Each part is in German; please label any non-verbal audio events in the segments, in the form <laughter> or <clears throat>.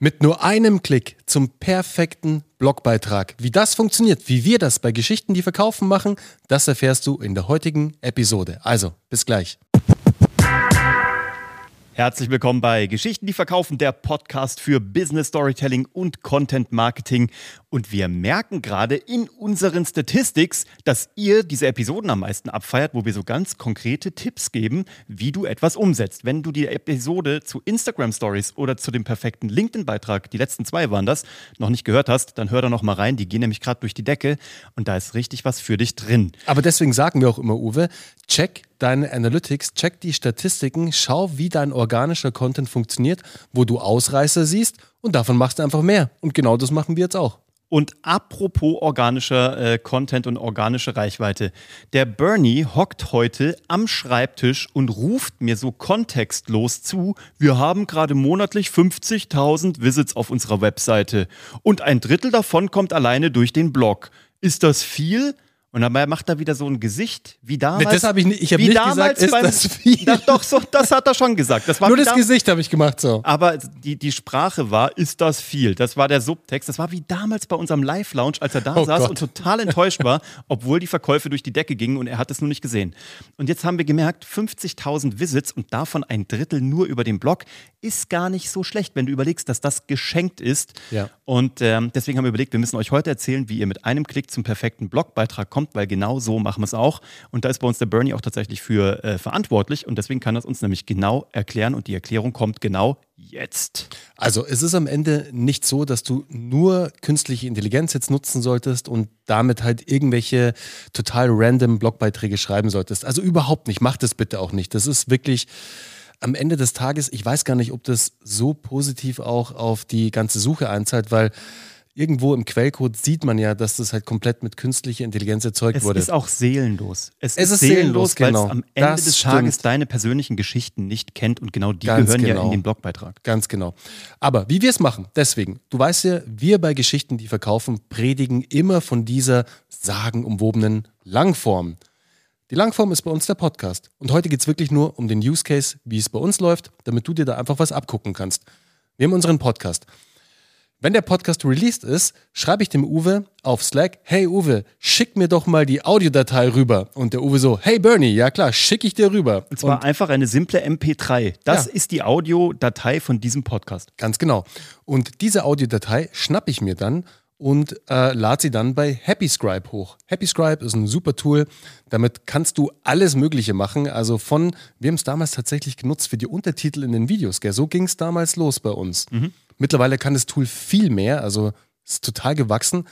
Mit nur einem Klick zum perfekten Blogbeitrag. Wie das funktioniert, wie wir das bei Geschichten, die verkaufen machen, das erfährst du in der heutigen Episode. Also, bis gleich. Herzlich willkommen bei Geschichten, die verkaufen, der Podcast für Business Storytelling und Content Marketing. Und wir merken gerade in unseren Statistics, dass ihr diese Episoden am meisten abfeiert, wo wir so ganz konkrete Tipps geben, wie du etwas umsetzt. Wenn du die Episode zu Instagram Stories oder zu dem perfekten LinkedIn-Beitrag, die letzten zwei waren das, noch nicht gehört hast, dann hör da noch mal rein. Die gehen nämlich gerade durch die Decke und da ist richtig was für dich drin. Aber deswegen sagen wir auch immer, Uwe, check deine Analytics, check die Statistiken, schau, wie dein organischer Content funktioniert, wo du Ausreißer siehst und davon machst du einfach mehr. Und genau das machen wir jetzt auch. Und apropos organischer äh, Content und organische Reichweite. Der Bernie hockt heute am Schreibtisch und ruft mir so kontextlos zu, wir haben gerade monatlich 50.000 Visits auf unserer Webseite und ein Drittel davon kommt alleine durch den Blog. Ist das viel? Und dabei macht er wieder so ein Gesicht wie damals. Nee, das habe ich nicht, ich habe nicht gesagt, ist beim, das viel? Na, doch, so, das hat er schon gesagt. Das war Nur das Gesicht habe ich gemacht so. Aber die, die Sprache war, ist das viel? Das war der Subtext. Das war wie damals bei unserem Live-Lounge, als er da Oh saß Gott. und total enttäuscht war, <laughs> obwohl die Verkäufe durch die Decke gingen und er hat es nur nicht gesehen. Und jetzt haben wir gemerkt, 50.000 Visits und davon ein Drittel nur über den Blog ist gar nicht so schlecht, wenn du überlegst, dass das geschenkt ist. Ja. Und ähm, deswegen haben wir überlegt, wir müssen euch heute erzählen, wie ihr mit einem Klick zum perfekten Blogbeitrag kommt, weil genau so machen wir es auch. Und da ist bei uns der Bernie auch tatsächlich für äh, verantwortlich und deswegen kann das uns nämlich genau erklären und die Erklärung kommt genau jetzt. Also es ist am Ende nicht so, dass du nur künstliche Intelligenz jetzt nutzen solltest und damit halt irgendwelche total random Blogbeiträge schreiben solltest. Also überhaupt nicht. Mach das bitte auch nicht. Das ist wirklich am Ende des Tages, ich weiß gar nicht, ob das so positiv auch auf die ganze Suche einzahlt, weil irgendwo im Quellcode sieht man ja, dass das halt komplett mit künstlicher Intelligenz erzeugt Es wurde. ist auch seelenlos. Es, Es ist, ist seelenlos, seelenlos, weil genau. es am Ende Das des Tages stimmt. deine persönlichen Geschichten nicht kennt und genau die Ganz gehören ja genau. in den Blogbeitrag. Ganz genau. Aber wie wir es machen, deswegen, du weißt ja, wir bei Geschichten, die verkaufen, predigen immer von dieser sagenumwobenen Langform. Die Langform ist bei uns der Podcast. Und heute geht es wirklich nur um den Use Case, wie es bei uns läuft, damit du dir da einfach was abgucken kannst. Wir haben unseren Podcast. Wenn der Podcast released ist, schreibe ich dem Uwe auf Slack, hey Uwe, schick mir doch mal die Audiodatei rüber. Und der Uwe so, hey Bernie, ja klar, schicke ich dir rüber. Und zwar einfach eine simple MP3. Das Ja. ist die Audiodatei von diesem Podcast. Ganz genau. Und diese Audiodatei schnappe ich mir dann und äh, lade sie dann bei HappyScribe hoch. HappyScribe ist ein super Tool. Damit kannst du alles Mögliche machen. Also von, wir haben es damals tatsächlich genutzt für die Untertitel in den Videos. Gell? So ging es damals los bei uns. Mittlerweile kann das Tool viel mehr. Also es ist total gewachsen.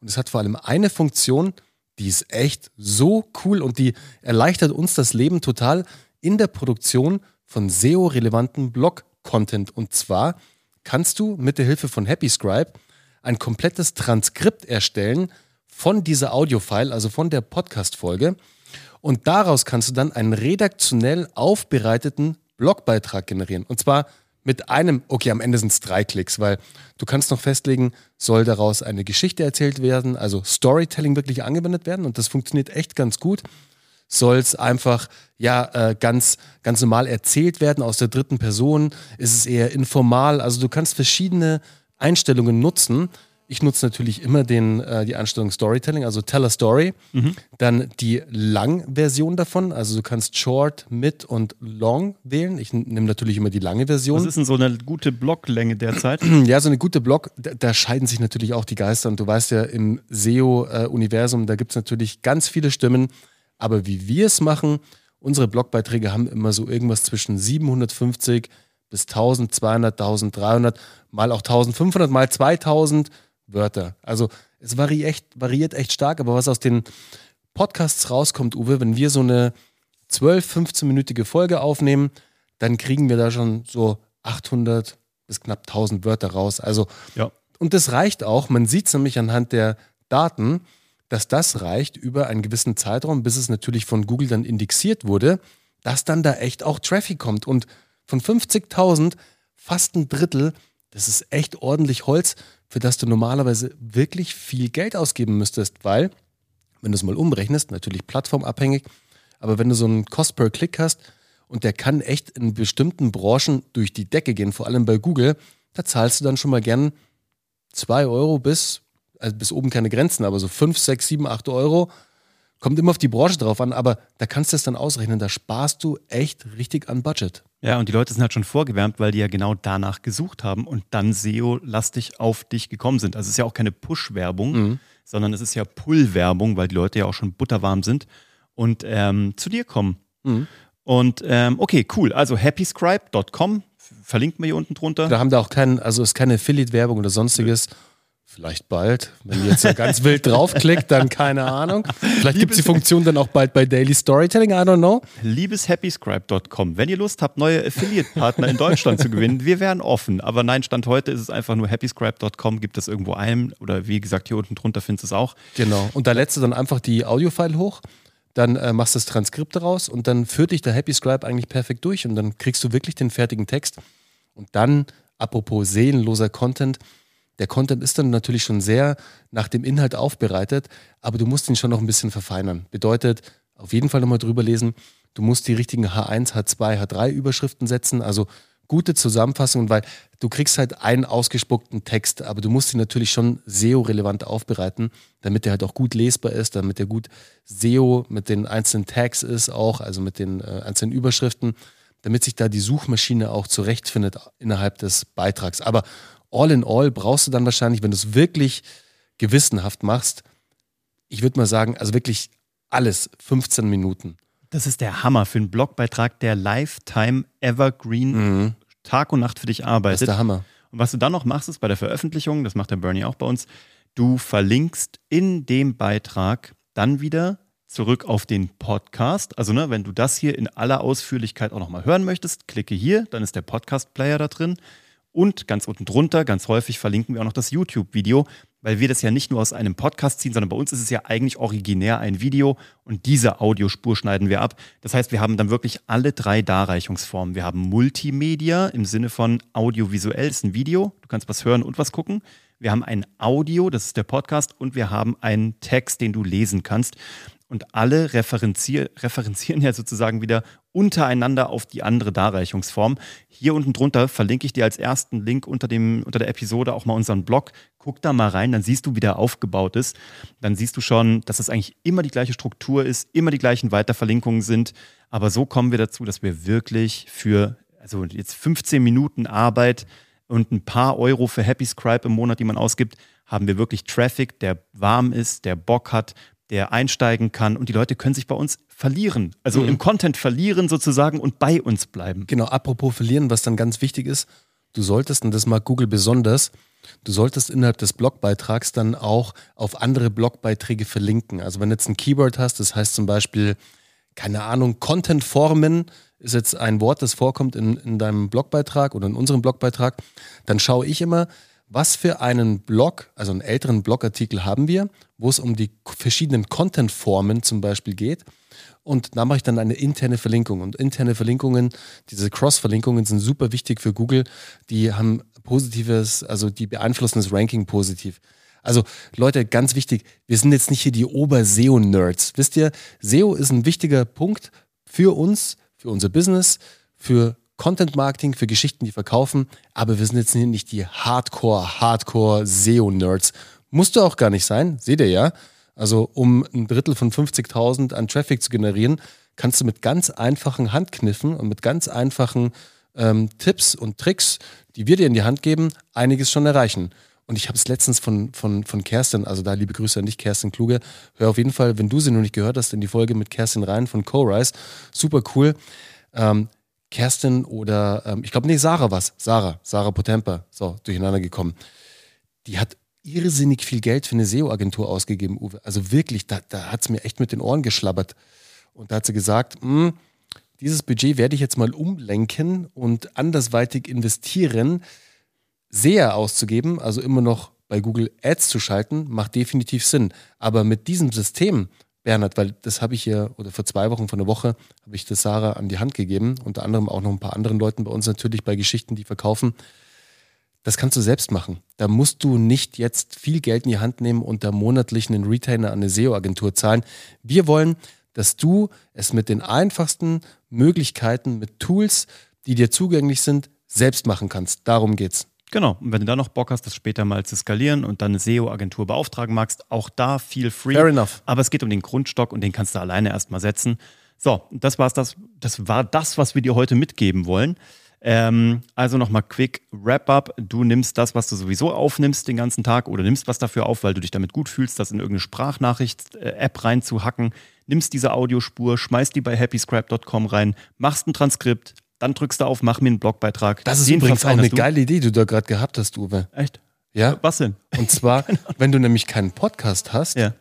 Und es hat vor allem eine Funktion, die ist echt so cool und die erleichtert uns das Leben total in der Produktion von SEO-relevanten Blog-Content. Und zwar kannst du mit der Hilfe von HappyScribe ein komplettes Transkript erstellen von dieser Audiofile, also von der Podcast-Folge. Und daraus kannst du dann einen redaktionell aufbereiteten Blogbeitrag generieren. Und zwar mit einem, okay, am Ende sind es drei Klicks, weil du kannst noch festlegen, soll daraus eine Geschichte erzählt werden, also Storytelling wirklich angewendet werden. Und das funktioniert echt ganz gut. Soll es einfach ja äh, ganz, ganz normal erzählt werden aus der dritten Person? Ist es eher informal? Also du kannst verschiedene Einstellungen nutzen. Ich nutze natürlich immer den, äh, die Einstellung Storytelling, also Tell a Story. Dann die Lang-Version davon. Also du kannst Short, Mid und Long wählen. Ich nehme natürlich immer die lange Version. Was ist denn so eine gute Blocklänge derzeit? <clears throat> Ja, so eine gute Blog, da, da scheiden sich natürlich auch die Geister. Und du weißt ja, im SEO-Universum, da gibt es natürlich ganz viele Stimmen. Aber wie wir es machen, unsere Blogbeiträge haben immer so irgendwas zwischen 750 bis 1200, 1300, mal auch 1500, mal 2000 Wörter. Also es variiert echt, variiert echt stark. Aber was aus den Podcasts rauskommt, Uwe, wenn wir so eine 12, 15-minütige Folge aufnehmen, dann kriegen wir da schon so 800 bis knapp 1000 Wörter raus. Also, Ja. und das reicht auch. Man sieht es nämlich anhand der Daten, dass das reicht über einen gewissen Zeitraum, bis es natürlich von Google dann indexiert wurde, dass dann da echt auch Traffic kommt. Und von 50.000 fast ein Drittel, das ist echt ordentlich Holz, für das du normalerweise wirklich viel Geld ausgeben müsstest, weil, wenn du es mal umrechnest, natürlich plattformabhängig, aber wenn du so einen Cost per Click hast und der kann echt in bestimmten Branchen durch die Decke gehen, vor allem bei Google, da zahlst du dann schon mal gern 2 Euro bis, also bis oben keine Grenzen, aber so 5, 6, 7, 8 Euro. Kommt immer auf die Branche drauf an, aber da kannst du es dann ausrechnen. Da sparst du echt richtig an Budget. Ja, und die Leute sind halt schon vorgewärmt, weil die ja genau danach gesucht haben und dann SEO-lastig auf dich gekommen sind. Also es ist ja auch keine Push-Werbung, mhm. sondern es ist ja Pull-Werbung, weil die Leute ja auch schon butterwarm sind und ähm, zu dir kommen. Mhm. Und ähm, okay, cool. Also happyscribe.com verlinken wir hier unten drunter. Da haben da auch keinen, also ist keine Affiliate-Werbung oder sonstiges. Vielleicht bald. Wenn ihr jetzt so ganz wild <laughs> draufklickt, dann keine Ahnung. Vielleicht gibt es die Funktion dann auch bald bei Daily Storytelling, I don't know. Liebeshappyscribe.com. Wenn ihr Lust habt, neue Affiliate-Partner in Deutschland zu gewinnen, wir wären offen. Aber nein, Stand heute ist es einfach nur happyscribe.com, gibt es irgendwo ein. Oder wie gesagt, hier unten drunter findest du es auch. Genau. Und da lädst du dann einfach die Audio-File hoch dann äh, machst du das Transkript daraus und dann führt dich der Happy Scribe eigentlich perfekt durch und dann kriegst du wirklich den fertigen Text. Und dann, apropos seelenloser Content, der Content ist dann natürlich schon sehr nach dem Inhalt aufbereitet, aber du musst ihn schon noch ein bisschen verfeinern. Bedeutet, auf jeden Fall nochmal drüber lesen, du musst die richtigen H1, H2, H3 Überschriften setzen, also gute Zusammenfassungen, weil du kriegst halt einen ausgespuckten Text, aber du musst ihn natürlich schon SEO-relevant aufbereiten, damit der halt auch gut lesbar ist, damit der gut SEO mit den einzelnen Tags ist auch, also mit den äh, einzelnen Überschriften, damit sich da die Suchmaschine auch zurechtfindet innerhalb des Beitrags. Aber all in all brauchst du dann wahrscheinlich, wenn du es wirklich gewissenhaft machst, ich würde mal sagen, also wirklich alles 15 Minuten. Das ist der Hammer für einen Blogbeitrag, der Lifetime Evergreen mhm. Tag und Nacht für dich arbeitet. Das ist der Hammer. Und was du dann noch machst, ist bei der Veröffentlichung, das macht der Bernie auch bei uns, du verlinkst in dem Beitrag dann wieder zurück auf den Podcast. Also, ne, wenn du das hier in aller Ausführlichkeit auch nochmal hören möchtest, klicke hier, dann ist der Podcast-Player da drin. Und ganz unten drunter, ganz häufig verlinken wir auch noch das YouTube-Video, weil wir das ja nicht nur aus einem Podcast ziehen, sondern bei uns ist es ja eigentlich originär ein Video und diese Audiospur schneiden wir ab. Das heißt, wir haben dann wirklich alle drei Darreichungsformen. Wir haben Multimedia im Sinne von audiovisuell, ist ein Video, du kannst was hören und was gucken. Wir haben ein Audio, das ist der Podcast, und wir haben einen Text, den du lesen kannst und alle referenzier referenzieren <laughs> ja sozusagen wieder untereinander auf die andere Darreichungsform. Hier unten drunter verlinke ich dir als ersten Link unter, dem, unter der Episode auch mal unseren Blog. Guck da mal rein, dann siehst du, wie der aufgebaut ist. Dann siehst du schon, dass es eigentlich immer die gleiche Struktur ist, immer die gleichen Weiterverlinkungen sind. Aber so kommen wir dazu, dass wir wirklich für, also jetzt 15 Minuten Arbeit und ein paar Euro für Happy Scribe im Monat, die man ausgibt, haben wir wirklich Traffic, der warm ist, der Bock hat, der einsteigen kann und die Leute können sich bei uns verlieren, also mhm. im Content verlieren sozusagen und bei uns bleiben. Genau, apropos verlieren, was dann ganz wichtig ist, du solltest, und das mag Google besonders, du solltest innerhalb des Blogbeitrags dann auch auf andere Blogbeiträge verlinken. Also wenn du jetzt ein Keyword hast, das heißt zum Beispiel, keine Ahnung, Contentformen ist jetzt ein Wort, das vorkommt in, in deinem Blogbeitrag oder in unserem Blogbeitrag, dann schaue ich immer, was für einen Blog, also einen älteren Blogartikel haben wir, wo es um die verschiedenen Content-Formen zum Beispiel geht. Und da mache ich dann eine interne Verlinkung. Und interne Verlinkungen, diese Cross-Verlinkungen sind super wichtig für Google. Die haben positives, also die beeinflussen das Ranking positiv. Also Leute, ganz wichtig, wir sind jetzt nicht hier die Ober-SEO-Nerds. Wisst ihr, SEO ist ein wichtiger Punkt für uns, für unser Business, für Content Marketing für Geschichten, die verkaufen, aber wir sind jetzt nicht die Hardcore, Hardcore SEO-Nerds. Musst du auch gar nicht sein, seht ihr ja. Also um ein Drittel von 50.000 an Traffic zu generieren, kannst du mit ganz einfachen Handkniffen und mit ganz einfachen ähm, Tipps und Tricks, die wir dir in die Hand geben, einiges schon erreichen. Und ich habe es letztens von, von, von Kerstin, also da liebe Grüße an dich, Kerstin Kluge. Hör auf jeden Fall, wenn du sie noch nicht gehört hast, in die Folge mit Kerstin rein von Co-Rise. Super cool. Ähm, Kerstin oder ähm, ich glaube, nee, Sarah was. Sarah, Sarah Potempa, so, durcheinander gekommen. Die hat irrsinnig viel Geld für eine SEO-Agentur ausgegeben, Uwe. Also wirklich, da, da hat es mir echt mit den Ohren geschlabbert. Und da hat sie gesagt, hm, dieses Budget werde ich jetzt mal umlenken und andersweitig investieren. SEA auszugeben, also immer noch bei Google Ads zu schalten, macht definitiv Sinn. Aber mit diesem System, Bernhard, weil das habe ich hier, oder vor zwei Wochen, vor einer Woche, habe ich das Sarah an die Hand gegeben, unter anderem auch noch ein paar anderen Leuten bei uns natürlich bei Geschichten, die verkaufen. Das kannst du selbst machen. Da musst du nicht jetzt viel Geld in die Hand nehmen und da monatlich einen Retainer an eine SEO-Agentur zahlen. Wir wollen, dass du es mit den einfachsten Möglichkeiten, mit Tools, die dir zugänglich sind, selbst machen kannst. Darum geht's. Genau. Und wenn du da noch Bock hast, das später mal zu skalieren und dann eine SEO-Agentur beauftragen magst, auch da viel free. Fair enough. Aber es geht um den Grundstock und den kannst du alleine erstmal setzen. So, das war's das. Das war das, was wir dir heute mitgeben wollen. Ähm, also nochmal quick Wrap-up. Du nimmst das, was du sowieso aufnimmst den ganzen Tag oder nimmst was dafür auf, weil du dich damit gut fühlst, das in irgendeine Sprachnachricht-App reinzuhacken. Nimmst diese Audiospur, schmeißt die bei happyscribe.com rein, machst ein Transkript, dann drückst du auf, mach mir einen Blogbeitrag. Das ist Den übrigens auch eine du. geile Idee, die du da gerade gehabt hast, Uwe. Echt? Ja? Was denn? Und zwar, <laughs> wenn du nämlich keinen Podcast hast, Ja.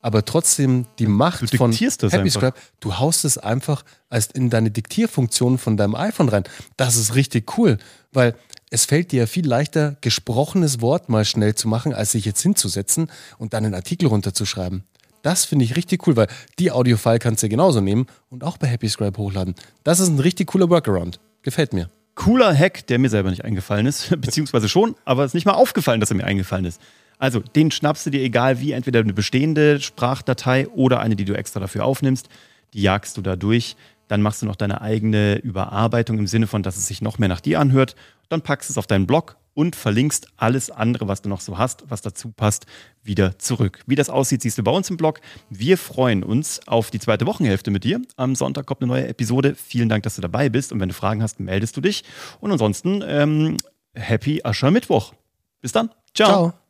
aber trotzdem die Macht Du von Happy einfach. Scribe, du haust es einfach als in deine Diktierfunktion von deinem iPhone rein. Das ist richtig cool, weil es fällt dir ja viel leichter, gesprochenes Wort mal schnell zu machen, als sich jetzt hinzusetzen und dann einen Artikel runterzuschreiben. Das finde ich richtig cool, weil die Audio-File kannst du genauso nehmen und auch bei Happy Scribe hochladen. Das ist ein richtig cooler Workaround. Gefällt mir. Cooler Hack, der mir selber nicht eingefallen ist, <laughs> beziehungsweise schon, aber es ist nicht mal aufgefallen, dass er mir eingefallen ist. Also, den schnappst du dir egal wie, entweder eine bestehende Sprachdatei oder eine, die du extra dafür aufnimmst. Die jagst du da durch. Dann machst du noch deine eigene Überarbeitung im Sinne von, dass es sich noch mehr nach dir anhört. Dann packst du es auf deinen Blog und verlinkst alles andere, was du noch so hast, was dazu passt, wieder zurück. Wie das aussieht, siehst du bei uns im Blog. Wir freuen uns auf die zweite Wochenhälfte mit dir. Am Sonntag kommt eine neue Episode. Vielen Dank, dass du dabei bist. Und wenn du Fragen hast, meldest du dich. Und ansonsten, ähm, happy Aschermittwoch. Bis dann. Ciao. Ciao.